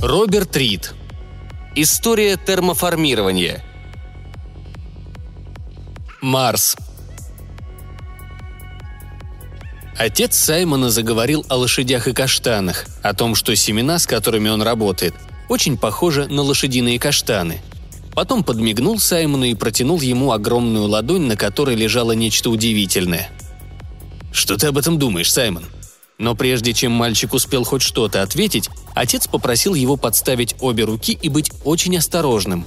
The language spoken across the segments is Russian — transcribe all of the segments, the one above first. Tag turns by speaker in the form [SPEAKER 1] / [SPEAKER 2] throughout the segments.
[SPEAKER 1] Роберт Рид. История термоформирования. Марс. Отец Саймона заговорил о лошадях и каштанах, о том, что семена, с которыми он работает, очень похожи на лошадиные каштаны. Потом подмигнул Саймону и протянул ему огромную ладонь, на которой лежало нечто удивительное. «Что ты об этом думаешь, Саймон?» Но прежде чем мальчик успел хоть что-то ответить, отец попросил его подставить обе руки и быть очень осторожным.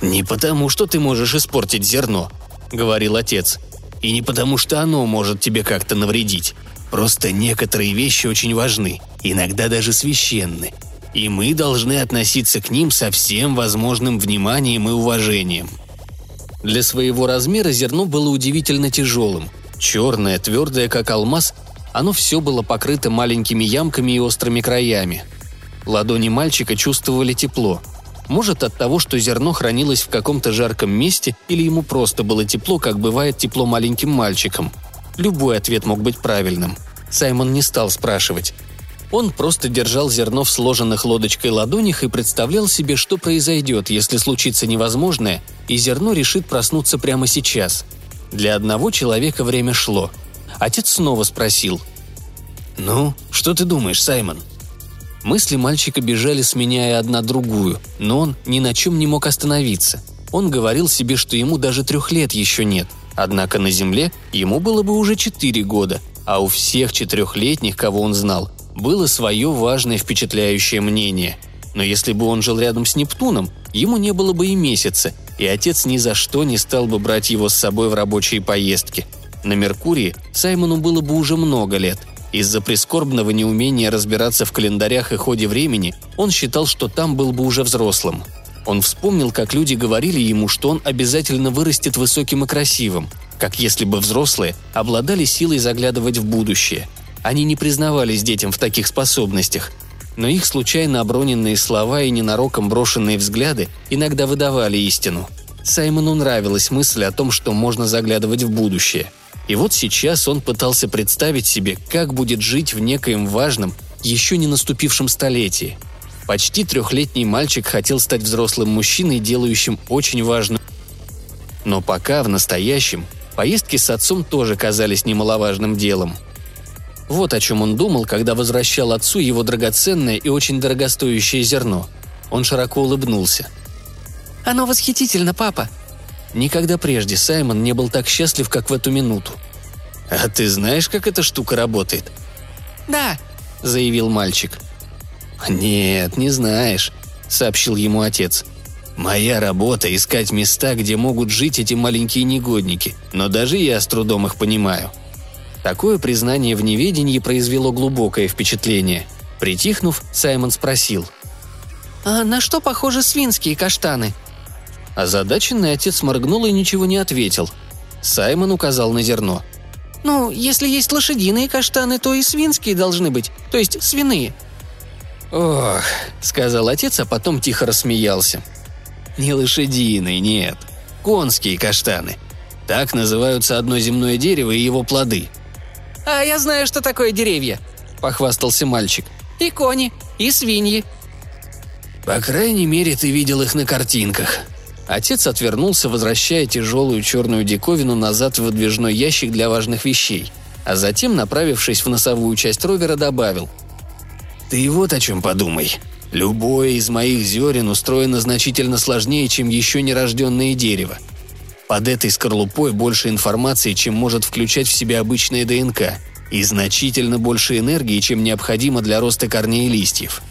[SPEAKER 1] «Не потому, что ты можешь испортить зерно», — говорил отец, — «и не потому, что оно может тебе как-то навредить. Просто некоторые вещи очень важны, иногда даже священны, и мы должны относиться к ним со всем возможным вниманием и уважением». Для своего размера зерно было удивительно тяжелым. Черное, твердое, как алмаз, оно все было покрыто маленькими ямками и острыми краями. Ладони мальчика чувствовали тепло. Может, от того, что зерно хранилось в каком-то жарком месте, или ему просто было тепло, как бывает тепло маленьким мальчикам. Любой ответ мог быть правильным. Саймон не стал спрашивать. Он просто держал зерно в сложенных лодочкой ладонях и представлял себе, что произойдет, если случится невозможное, и зерно решит проснуться прямо сейчас. Для одного человека время шло – Отец снова спросил. «Ну, что ты думаешь, Саймон?» Мысли мальчика бежали, сменяя одна другую, но он ни на чем не мог остановиться. Он говорил себе, что ему даже трех лет еще нет, однако на Земле ему было бы уже четыре года, а у всех четырехлетних, кого он знал, было свое важное впечатляющее мнение. Но если бы он жил рядом с Нептуном, ему не было бы и месяца, и отец ни за что не стал бы брать его с собой в рабочие поездки – на Меркурии Саймону было бы уже много лет. Из-за прискорбного неумения разбираться в календарях и ходе времени он считал, что там был бы уже взрослым. Он вспомнил, как люди говорили ему, что он обязательно вырастет высоким и красивым, как если бы взрослые обладали силой заглядывать в будущее. Они не признавались детям в таких способностях, но их случайно оброненные слова и ненароком брошенные взгляды иногда выдавали истину. Саймону нравилась мысль о том, что можно заглядывать в будущее – и вот сейчас он пытался представить себе, как будет жить в некоем важном, еще не наступившем столетии. Почти трехлетний мальчик хотел стать взрослым мужчиной, делающим очень важную... Но пока в настоящем поездки с отцом тоже казались немаловажным делом. Вот о чем он думал, когда возвращал отцу его драгоценное и очень дорогостоящее зерно. Он широко улыбнулся. «Оно восхитительно, папа», Никогда прежде Саймон не был так счастлив, как в эту минуту. «А ты знаешь, как эта штука работает?»
[SPEAKER 2] «Да», —
[SPEAKER 1] заявил мальчик. «Нет, не знаешь», — сообщил ему отец. «Моя работа — искать места, где могут жить эти маленькие негодники, но даже я с трудом их понимаю». Такое признание в неведении произвело глубокое впечатление. Притихнув, Саймон спросил.
[SPEAKER 2] «А на что похожи свинские каштаны?»
[SPEAKER 1] Озадаченный отец моргнул и ничего не ответил. Саймон указал на зерно.
[SPEAKER 2] «Ну, если есть лошадиные каштаны, то и свинские должны быть, то есть свиные».
[SPEAKER 1] «Ох», — сказал отец, а потом тихо рассмеялся. «Не лошадиные, нет. Конские каштаны. Так называются одно земное дерево и его плоды».
[SPEAKER 2] «А я знаю, что такое деревья», — похвастался мальчик. «И кони, и свиньи».
[SPEAKER 1] «По крайней мере, ты видел их на картинках», Отец отвернулся, возвращая тяжелую черную диковину назад в выдвижной ящик для важных вещей, а затем, направившись в носовую часть ровера, добавил. «Ты вот о чем подумай. Любое из моих зерен устроено значительно сложнее, чем еще нерожденное дерево. Под этой скорлупой больше информации, чем может включать в себя обычная ДНК, и значительно больше энергии, чем необходимо для роста корней и листьев.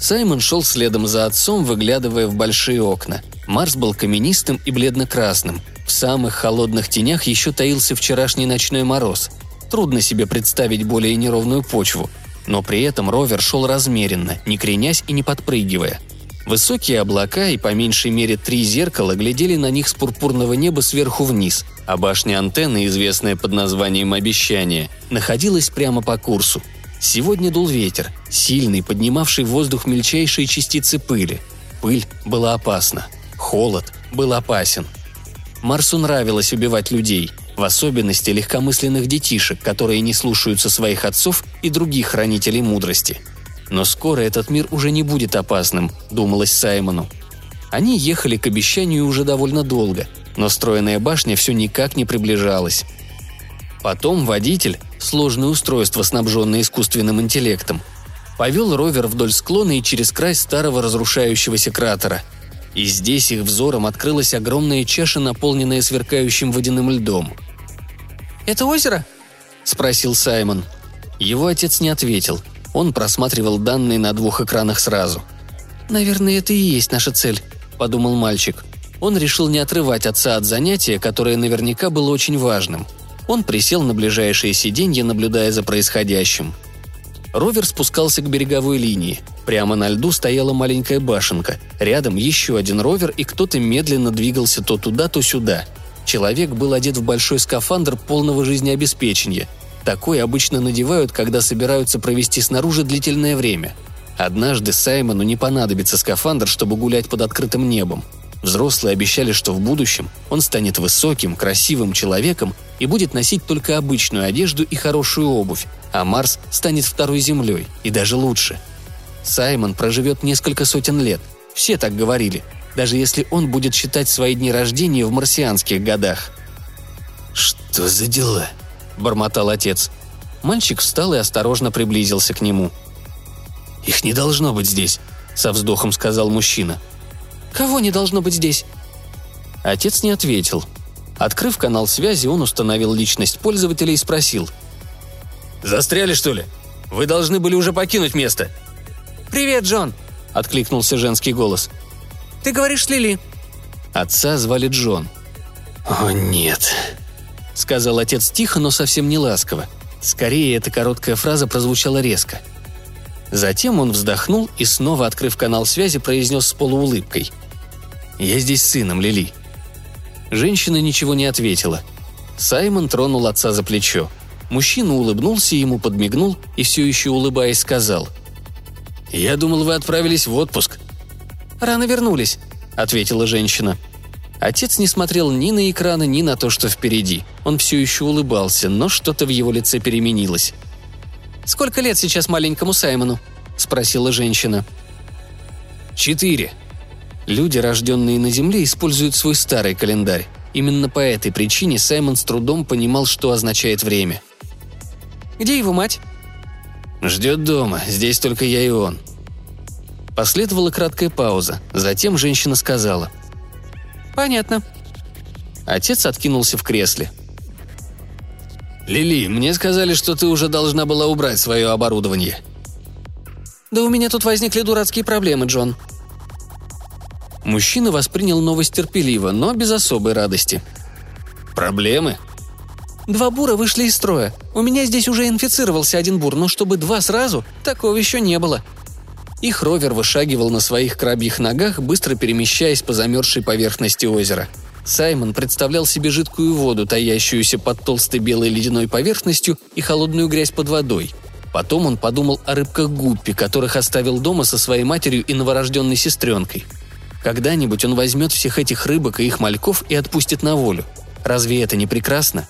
[SPEAKER 1] Саймон шел следом за отцом, выглядывая в большие окна – Марс был каменистым и бледно-красным. В самых холодных тенях еще таился вчерашний ночной мороз. Трудно себе представить более неровную почву. Но при этом ровер шел размеренно, не кренясь и не подпрыгивая. Высокие облака и по меньшей мере три зеркала глядели на них с пурпурного неба сверху вниз, а башня антенны, известная под названием «Обещание», находилась прямо по курсу. Сегодня дул ветер, сильный, поднимавший в воздух мельчайшие частицы пыли. Пыль была опасна – Холод был опасен. Марсу нравилось убивать людей, в особенности легкомысленных детишек, которые не слушаются своих отцов и других хранителей мудрости. Но скоро этот мир уже не будет опасным, думалось Саймону. Они ехали к обещанию уже довольно долго, но стройная башня все никак не приближалась. Потом водитель, сложное устройство, снабженное искусственным интеллектом, повел ровер вдоль склона и через край старого разрушающегося кратера. И здесь их взором открылась огромная чаша, наполненная сверкающим водяным льдом.
[SPEAKER 2] «Это озеро?»
[SPEAKER 1] – спросил Саймон. Его отец не ответил. Он просматривал данные на двух экранах сразу.
[SPEAKER 2] «Наверное, это и есть наша цель», –
[SPEAKER 1] подумал мальчик. Он решил не отрывать отца от занятия, которое наверняка было очень важным. Он присел на ближайшее сиденье, наблюдая за происходящим. Ровер спускался к береговой линии. Прямо на льду стояла маленькая башенка. Рядом еще один ровер, и кто-то медленно двигался то туда, то сюда. Человек был одет в большой скафандр полного жизнеобеспечения. Такой обычно надевают, когда собираются провести снаружи длительное время – Однажды Саймону не понадобится скафандр, чтобы гулять под открытым небом. Взрослые обещали, что в будущем он станет высоким, красивым человеком и будет носить только обычную одежду и хорошую обувь, а Марс станет второй землей, и даже лучше. Саймон проживет несколько сотен лет. Все так говорили, даже если он будет считать свои дни рождения в марсианских годах.
[SPEAKER 3] «Что за дела?»
[SPEAKER 1] – бормотал отец. Мальчик встал и осторожно приблизился к нему –
[SPEAKER 3] «Их не должно быть здесь», — со вздохом сказал мужчина.
[SPEAKER 2] «Кого не должно быть здесь?»
[SPEAKER 1] Отец не ответил. Открыв канал связи, он установил личность пользователя и спросил.
[SPEAKER 3] «Застряли, что ли? Вы должны были уже покинуть место».
[SPEAKER 2] «Привет, Джон!»
[SPEAKER 1] – откликнулся женский голос.
[SPEAKER 2] «Ты говоришь с Лили?»
[SPEAKER 1] Отца звали Джон.
[SPEAKER 3] «О, нет», –
[SPEAKER 1] сказал отец тихо, но совсем не ласково. Скорее, эта короткая фраза прозвучала резко – Затем он вздохнул и, снова открыв канал связи, произнес с полуулыбкой. «Я здесь с сыном, Лили». Женщина ничего не ответила. Саймон тронул отца за плечо. Мужчина улыбнулся ему, подмигнул и все еще улыбаясь сказал. «Я думал, вы отправились в отпуск».
[SPEAKER 2] «Рано вернулись», —
[SPEAKER 1] ответила женщина. Отец не смотрел ни на экраны, ни на то, что впереди. Он все еще улыбался, но что-то в его лице переменилось.
[SPEAKER 2] «Сколько лет сейчас маленькому Саймону?» – спросила женщина.
[SPEAKER 1] «Четыре». Люди, рожденные на Земле, используют свой старый календарь. Именно по этой причине Саймон с трудом понимал, что означает время.
[SPEAKER 2] «Где его мать?»
[SPEAKER 1] «Ждет дома, здесь только я и он». Последовала краткая пауза, затем женщина сказала.
[SPEAKER 2] «Понятно».
[SPEAKER 1] Отец откинулся в кресле. «Лили, мне сказали, что ты уже должна была убрать свое оборудование».
[SPEAKER 2] «Да у меня тут возникли дурацкие проблемы, Джон».
[SPEAKER 1] Мужчина воспринял новость терпеливо, но без особой радости. «Проблемы?»
[SPEAKER 2] Два бура вышли из строя. У меня здесь уже инфицировался один бур, но чтобы два сразу, такого еще не было.
[SPEAKER 1] Их ровер вышагивал на своих крабьих ногах, быстро перемещаясь по замерзшей поверхности озера – Саймон представлял себе жидкую воду, таящуюся под толстой белой ледяной поверхностью и холодную грязь под водой. Потом он подумал о рыбках Гуппи, которых оставил дома со своей матерью и новорожденной сестренкой. Когда-нибудь он возьмет всех этих рыбок и их мальков и отпустит на волю. Разве это не прекрасно?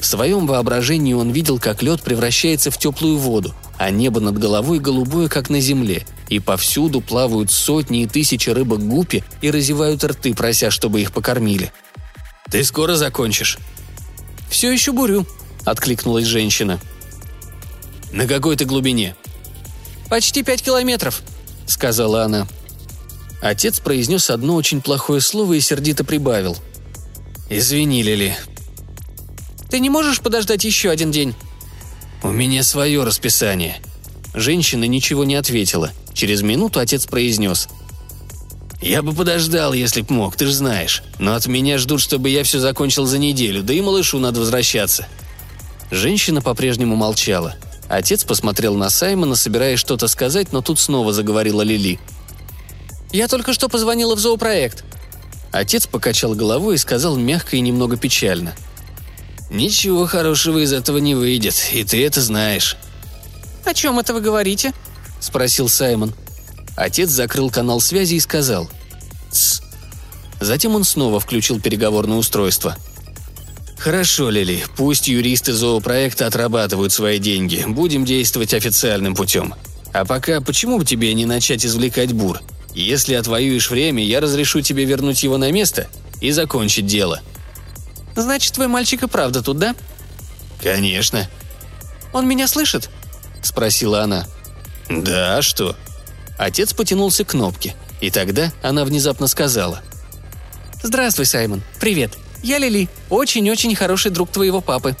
[SPEAKER 1] В своем воображении он видел, как лед превращается в теплую воду, а небо над головой голубое, как на земле, и повсюду плавают сотни и тысячи рыбок гупи и разевают рты, прося, чтобы их покормили.
[SPEAKER 3] «Ты скоро закончишь?»
[SPEAKER 2] «Все еще бурю», —
[SPEAKER 1] откликнулась женщина.
[SPEAKER 3] «На какой то глубине?»
[SPEAKER 2] «Почти пять километров», —
[SPEAKER 1] сказала она. Отец произнес одно очень плохое слово и сердито прибавил.
[SPEAKER 3] «Извини, Лили».
[SPEAKER 2] «Ты не можешь подождать еще один день?»
[SPEAKER 3] «У меня свое расписание».
[SPEAKER 1] Женщина ничего не ответила. Через минуту отец произнес.
[SPEAKER 3] «Я бы подождал, если б мог, ты же знаешь. Но от меня ждут, чтобы я все закончил за неделю, да и малышу надо возвращаться».
[SPEAKER 1] Женщина по-прежнему молчала. Отец посмотрел на Саймона, собираясь что-то сказать, но тут снова заговорила Лили.
[SPEAKER 2] «Я только что позвонила в зоопроект».
[SPEAKER 1] Отец покачал головой и сказал мягко и немного печально.
[SPEAKER 3] «Ничего хорошего из этого не выйдет, и ты это знаешь».
[SPEAKER 2] «О чем это вы говорите?»
[SPEAKER 1] – спросил Саймон. Отец закрыл канал связи и сказал «Тсс». Затем он снова включил переговорное устройство.
[SPEAKER 3] «Хорошо, Лили, пусть юристы зоопроекта отрабатывают свои деньги. Будем действовать официальным путем. А пока почему бы тебе не начать извлекать бур? Если отвоюешь время, я разрешу тебе вернуть его на место и закончить дело».
[SPEAKER 2] «Значит, твой мальчик и правда тут, да?»
[SPEAKER 3] «Конечно».
[SPEAKER 2] «Он меня слышит?»
[SPEAKER 3] – спросила она. «Да, а что?» Отец потянулся к кнопке, и тогда она внезапно сказала.
[SPEAKER 2] «Здравствуй, Саймон. Привет. Я Лили, очень-очень хороший друг твоего папы».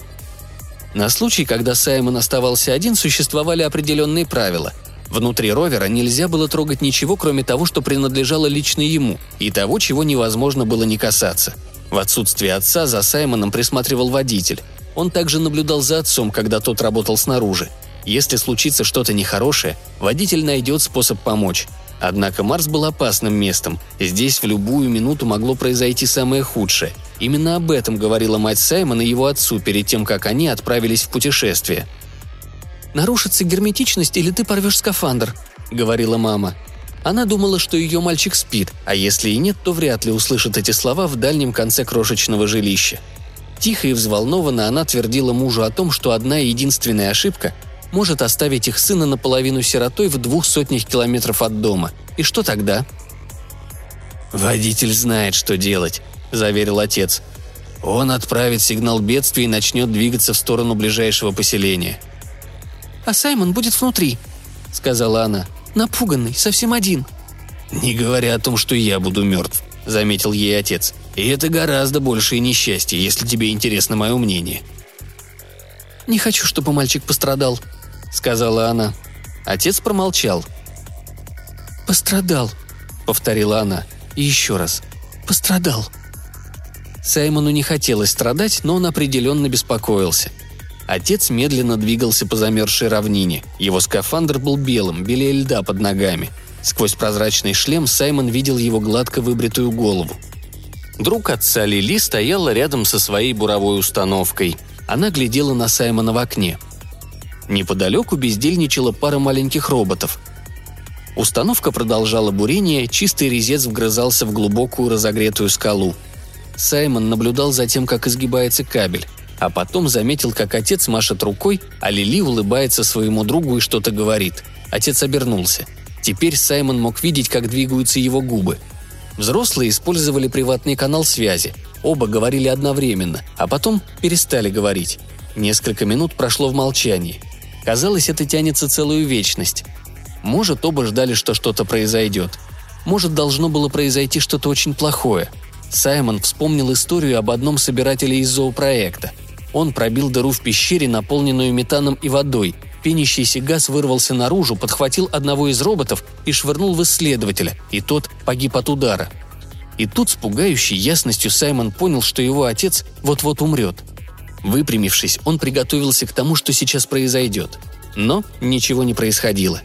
[SPEAKER 1] На случай, когда Саймон оставался один, существовали определенные правила. Внутри ровера нельзя было трогать ничего, кроме того, что принадлежало лично ему, и того, чего невозможно было не касаться. В отсутствие отца за Саймоном присматривал водитель. Он также наблюдал за отцом, когда тот работал снаружи. Если случится что-то нехорошее, водитель найдет способ помочь. Однако Марс был опасным местом. Здесь в любую минуту могло произойти самое худшее. Именно об этом говорила мать Саймона его отцу перед тем, как они отправились в путешествие.
[SPEAKER 2] «Нарушится герметичность или ты порвешь скафандр», — говорила мама. Она думала, что ее мальчик спит, а если и нет, то вряд ли услышит эти слова в дальнем конце крошечного жилища. Тихо и взволнованно она твердила мужу о том, что одна единственная ошибка может оставить их сына наполовину сиротой в двух сотнях километров от дома. И что тогда?
[SPEAKER 3] «Водитель знает, что делать», – заверил отец. «Он отправит сигнал бедствия и начнет двигаться в сторону ближайшего поселения».
[SPEAKER 2] «А Саймон будет внутри», – сказала она. «Напуганный, совсем один».
[SPEAKER 3] «Не говоря о том, что я буду мертв», – заметил ей отец. «И это гораздо большее несчастье, если тебе интересно мое мнение».
[SPEAKER 2] «Не хочу, чтобы мальчик пострадал», — сказала она.
[SPEAKER 1] Отец промолчал.
[SPEAKER 2] «Пострадал», — повторила она. И еще раз. «Пострадал».
[SPEAKER 1] Саймону не хотелось страдать, но он определенно беспокоился. Отец медленно двигался по замерзшей равнине. Его скафандр был белым, белее льда под ногами. Сквозь прозрачный шлем Саймон видел его гладко выбритую голову. Друг отца Лили стояла рядом со своей буровой установкой. Она глядела на Саймона в окне. Неподалеку бездельничала пара маленьких роботов. Установка продолжала бурение, чистый резец вгрызался в глубокую разогретую скалу. Саймон наблюдал за тем, как изгибается кабель, а потом заметил, как отец машет рукой, а Лили улыбается своему другу и что-то говорит. Отец обернулся. Теперь Саймон мог видеть, как двигаются его губы. Взрослые использовали приватный канал связи. Оба говорили одновременно, а потом перестали говорить. Несколько минут прошло в молчании. Казалось, это тянется целую вечность. Может, оба ждали, что что-то произойдет. Может, должно было произойти что-то очень плохое. Саймон вспомнил историю об одном собирателе из зоопроекта. Он пробил дыру в пещере, наполненную метаном и водой. Пенящийся газ вырвался наружу, подхватил одного из роботов и швырнул в исследователя, и тот погиб от удара. И тут с пугающей ясностью Саймон понял, что его отец вот-вот умрет – Выпрямившись, он приготовился к тому, что сейчас произойдет. Но ничего не происходило.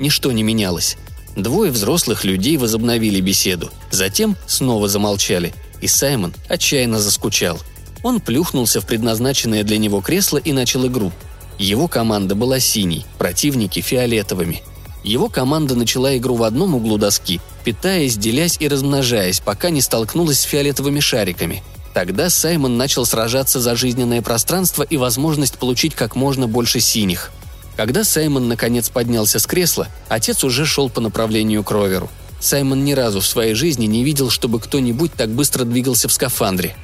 [SPEAKER 1] Ничто не менялось. Двое взрослых людей возобновили беседу, затем снова замолчали, и Саймон отчаянно заскучал. Он плюхнулся в предназначенное для него кресло и начал игру. Его команда была синей, противники – фиолетовыми. Его команда начала игру в одном углу доски, питаясь, делясь и размножаясь, пока не столкнулась с фиолетовыми шариками – Тогда Саймон начал сражаться за жизненное пространство и возможность получить как можно больше синих. Когда Саймон наконец поднялся с кресла, отец уже шел по направлению к роверу. Саймон ни разу в своей жизни не видел, чтобы кто-нибудь так быстро двигался в скафандре.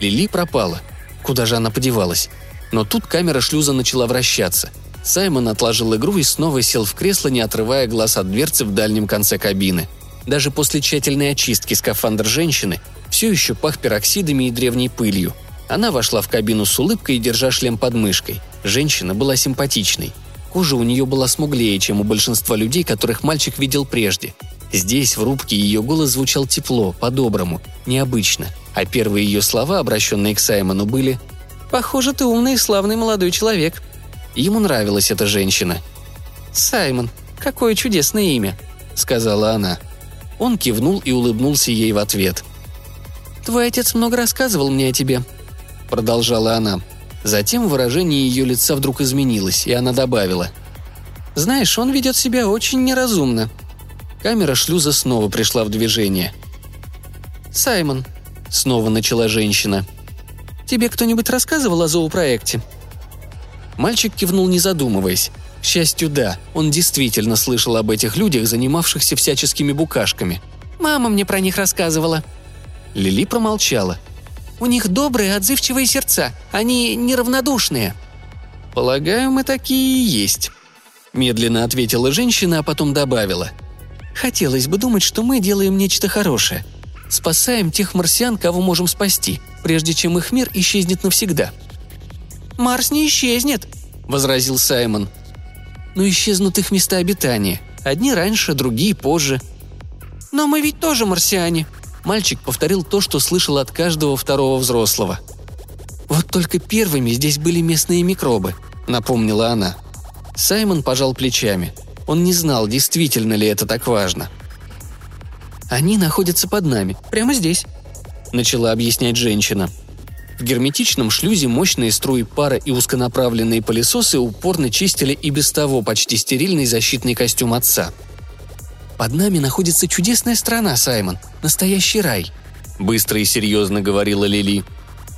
[SPEAKER 1] Лили пропала. Куда же она подевалась? Но тут камера шлюза начала вращаться. Саймон отложил игру и снова сел в кресло, не отрывая глаз от дверцы в дальнем конце кабины. Даже после тщательной очистки скафандр женщины все еще пах пероксидами и древней пылью. Она вошла в кабину с улыбкой, держа шлем под мышкой. Женщина была симпатичной. Кожа у нее была смуглее, чем у большинства людей, которых мальчик видел прежде. Здесь, в рубке, ее голос звучал тепло, по-доброму, необычно. А первые ее слова, обращенные к Саймону, были «Похоже, ты умный и славный молодой человек». Ему нравилась эта женщина. «Саймон, какое чудесное имя», — сказала она. Он кивнул и улыбнулся ей в ответ. «Твой отец много рассказывал мне о тебе», — продолжала она. Затем выражение ее лица вдруг изменилось, и она добавила. «Знаешь, он ведет себя очень неразумно». Камера шлюза снова пришла в движение. «Саймон», — снова начала женщина. «Тебе кто-нибудь рассказывал о зоопроекте?» Мальчик кивнул, не задумываясь.
[SPEAKER 2] К счастью, да, он действительно слышал об этих людях, занимавшихся всяческими букашками. «Мама мне про них рассказывала». Лили промолчала. «У них добрые, отзывчивые сердца. Они неравнодушные». «Полагаю, мы такие и есть», – медленно ответила женщина, а потом добавила. «Хотелось бы думать, что мы делаем нечто хорошее. Спасаем тех марсиан, кого можем спасти, прежде чем их мир исчезнет навсегда». «Марс не исчезнет», – возразил Саймон. «Но исчезнут их места обитания. Одни раньше, другие позже». «Но мы ведь тоже марсиане», Мальчик повторил то, что слышал от каждого второго взрослого. «Вот только первыми здесь были местные микробы», — напомнила она. Саймон пожал плечами. Он не знал, действительно ли это так важно. «Они находятся под нами, прямо здесь», — начала объяснять женщина. В герметичном шлюзе мощные струи пара и узконаправленные пылесосы упорно чистили и без того почти стерильный защитный костюм отца. «Под нами находится чудесная страна, Саймон. Настоящий рай», — быстро и серьезно говорила Лили.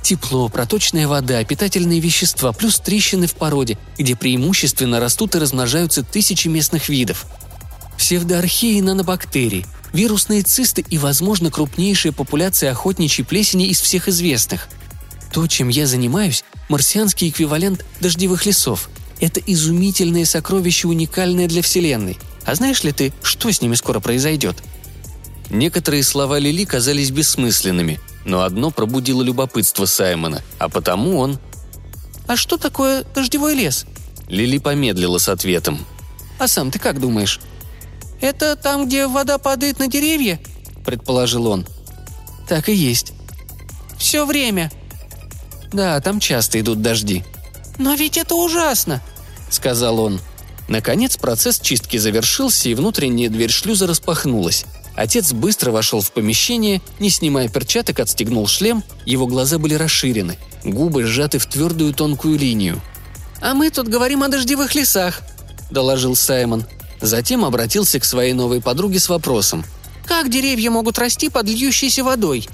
[SPEAKER 2] Тепло, проточная вода, питательные вещества, плюс трещины в породе, где преимущественно растут и размножаются тысячи местных видов. Псевдоархеи нанобактерий, вирусные цисты и, возможно, крупнейшая популяция охотничьей плесени из всех известных. То, чем я занимаюсь, марсианский эквивалент дождевых лесов. Это изумительное сокровище, уникальное для Вселенной. А знаешь ли ты, что с ними скоро произойдет? Некоторые слова Лили казались бессмысленными – но одно пробудило любопытство Саймона, а потому он... «А что такое дождевой лес?» Лили помедлила с ответом. «А сам ты как думаешь?» «Это там, где вода падает на деревья?» – предположил он. «Так и есть». «Все время?» «Да, там часто идут дожди». «Но ведь это ужасно!» – сказал он. Наконец процесс чистки завершился, и внутренняя дверь шлюза распахнулась. Отец быстро вошел в помещение, не снимая перчаток, отстегнул шлем, его глаза были расширены, губы сжаты в твердую тонкую линию. «А мы тут говорим о дождевых лесах», – доложил Саймон. Затем обратился к своей новой подруге с вопросом. «Как деревья могут расти под льющейся водой?»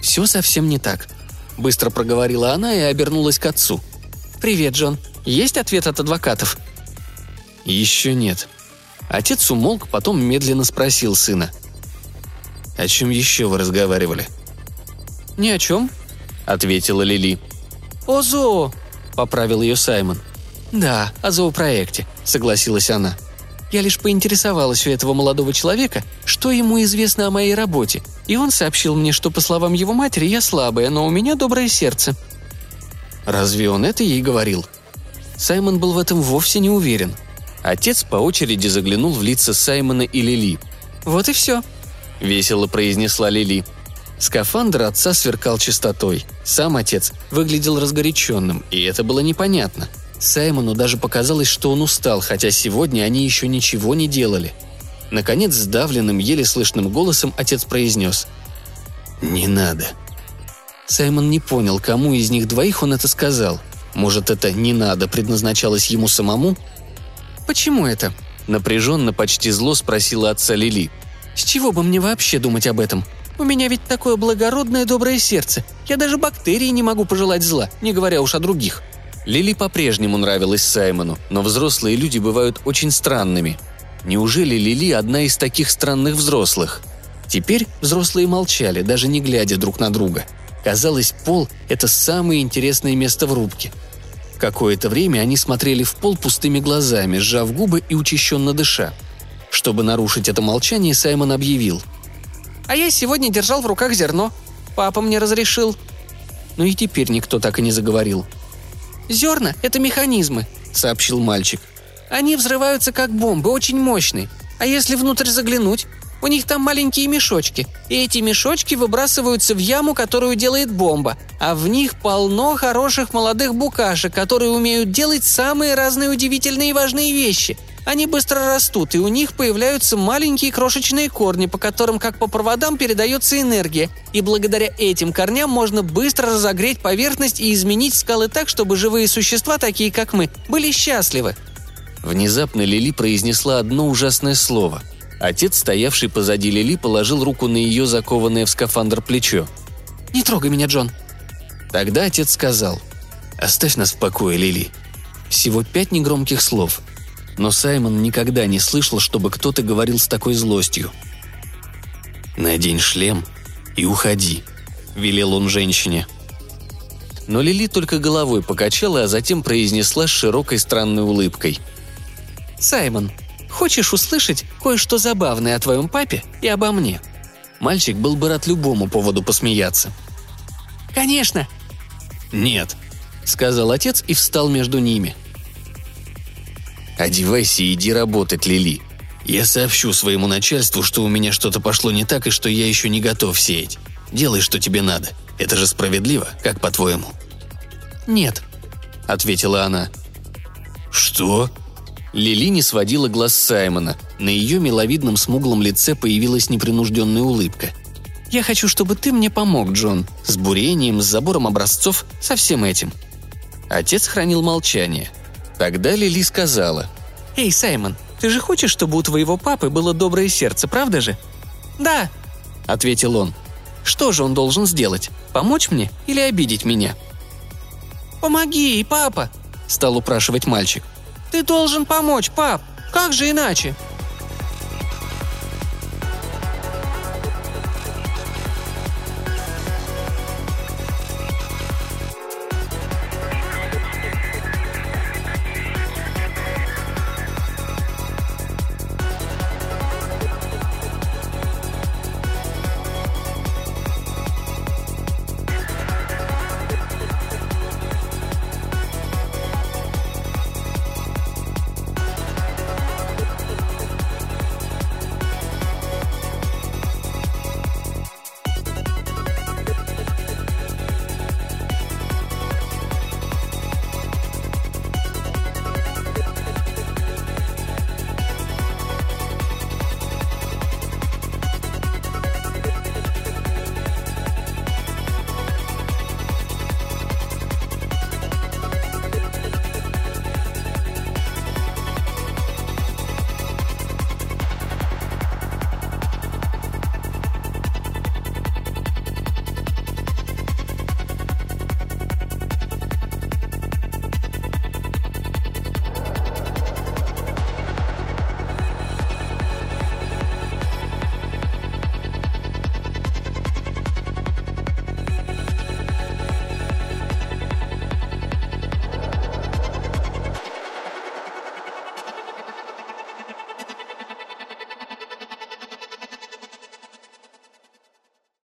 [SPEAKER 2] «Все совсем не так», – быстро проговорила она и обернулась к отцу. «Привет, Джон. Есть ответ от адвокатов?» «Еще нет». Отец умолк, потом медленно спросил сына – о чем еще вы разговаривали?» «Ни о чем», — ответила Лили. «О зоо», — поправил ее Саймон. «Да, о зоопроекте», — согласилась она. «Я лишь поинтересовалась у этого молодого человека, что ему известно о моей работе, и он сообщил мне, что, по словам его матери, я слабая, но у меня доброе сердце». «Разве он это ей говорил?» Саймон был в этом вовсе не уверен. Отец по очереди заглянул в лица Саймона и Лили. «Вот и все», – весело произнесла Лили. Скафандр отца сверкал чистотой. Сам отец выглядел разгоряченным, и это было непонятно. Саймону даже показалось, что он устал, хотя сегодня они еще ничего не делали. Наконец, сдавленным, еле слышным голосом отец произнес «Не надо». Саймон не понял, кому из них двоих он это сказал. Может, это «не надо» предназначалось ему самому? «Почему это?» – напряженно, почти зло спросила отца Лили – с чего бы мне вообще думать об этом? У меня ведь такое благородное доброе сердце. Я даже бактерии не могу пожелать зла, не говоря уж о других». Лили по-прежнему нравилась Саймону, но взрослые люди бывают очень странными. Неужели Лили одна из таких странных взрослых? Теперь взрослые молчали, даже не глядя друг на друга. Казалось, пол – это самое интересное место в рубке. Какое-то время они смотрели в пол пустыми глазами, сжав губы и учащенно дыша – чтобы нарушить это молчание, Саймон объявил. «А я сегодня держал в руках зерно. Папа мне разрешил». Но и теперь никто так и не заговорил. «Зерна – это механизмы», – сообщил мальчик. «Они взрываются как бомбы, очень мощные. А если внутрь заглянуть, у них там маленькие мешочки, и эти мешочки выбрасываются в яму, которую делает бомба, а в них полно хороших молодых букашек, которые умеют делать самые разные удивительные и важные вещи – они быстро растут, и у них появляются маленькие крошечные корни, по которым, как по проводам, передается энергия. И благодаря этим корням можно быстро разогреть поверхность и изменить скалы так, чтобы живые существа, такие как мы, были счастливы. Внезапно Лили произнесла одно ужасное слово. Отец, стоявший позади Лили, положил руку на ее закованное в скафандр плечо. «Не трогай меня, Джон!» Тогда отец сказал. «Оставь нас в покое, Лили». Всего пять негромких слов – Но Саймон никогда не слышал, чтобы кто-то говорил с такой злостью. «Надень шлем и уходи», — велел он женщине. Но Лили только головой покачала, а затем произнесла с широкой странной улыбкой.
[SPEAKER 1] «Саймон, хочешь услышать кое-что забавное о твоем папе и обо мне?»
[SPEAKER 2] Мальчик был бы рад любому поводу посмеяться.
[SPEAKER 1] «Конечно!»
[SPEAKER 2] «Нет», — сказал отец и встал между ними. «Одевайся и иди работать, Лили. Я сообщу своему начальству, что у меня что-то пошло не так и что я еще не готов сеять. Делай, что тебе надо. Это же справедливо, как по-твоему?»
[SPEAKER 1] «Нет», —
[SPEAKER 2] ответила она. «Что?» Лили не сводила глаз Саймона. На ее миловидном смуглом лице появилась непринужденная улыбка.
[SPEAKER 1] «Я хочу, чтобы ты мне помог, Джон. С бурением, с забором образцов, со всем этим».
[SPEAKER 2] Отец хранил молчание. Тогда Лили сказала.
[SPEAKER 1] «Эй, Саймон, ты же хочешь, чтобы у твоего папы было доброе сердце, правда же?» «Да», — ответил он. «Что же он должен сделать? Помочь мне или обидеть меня?» «Помоги, папа!» – стал упрашивать мальчик. «Ты должен помочь, пап! Как же иначе?» –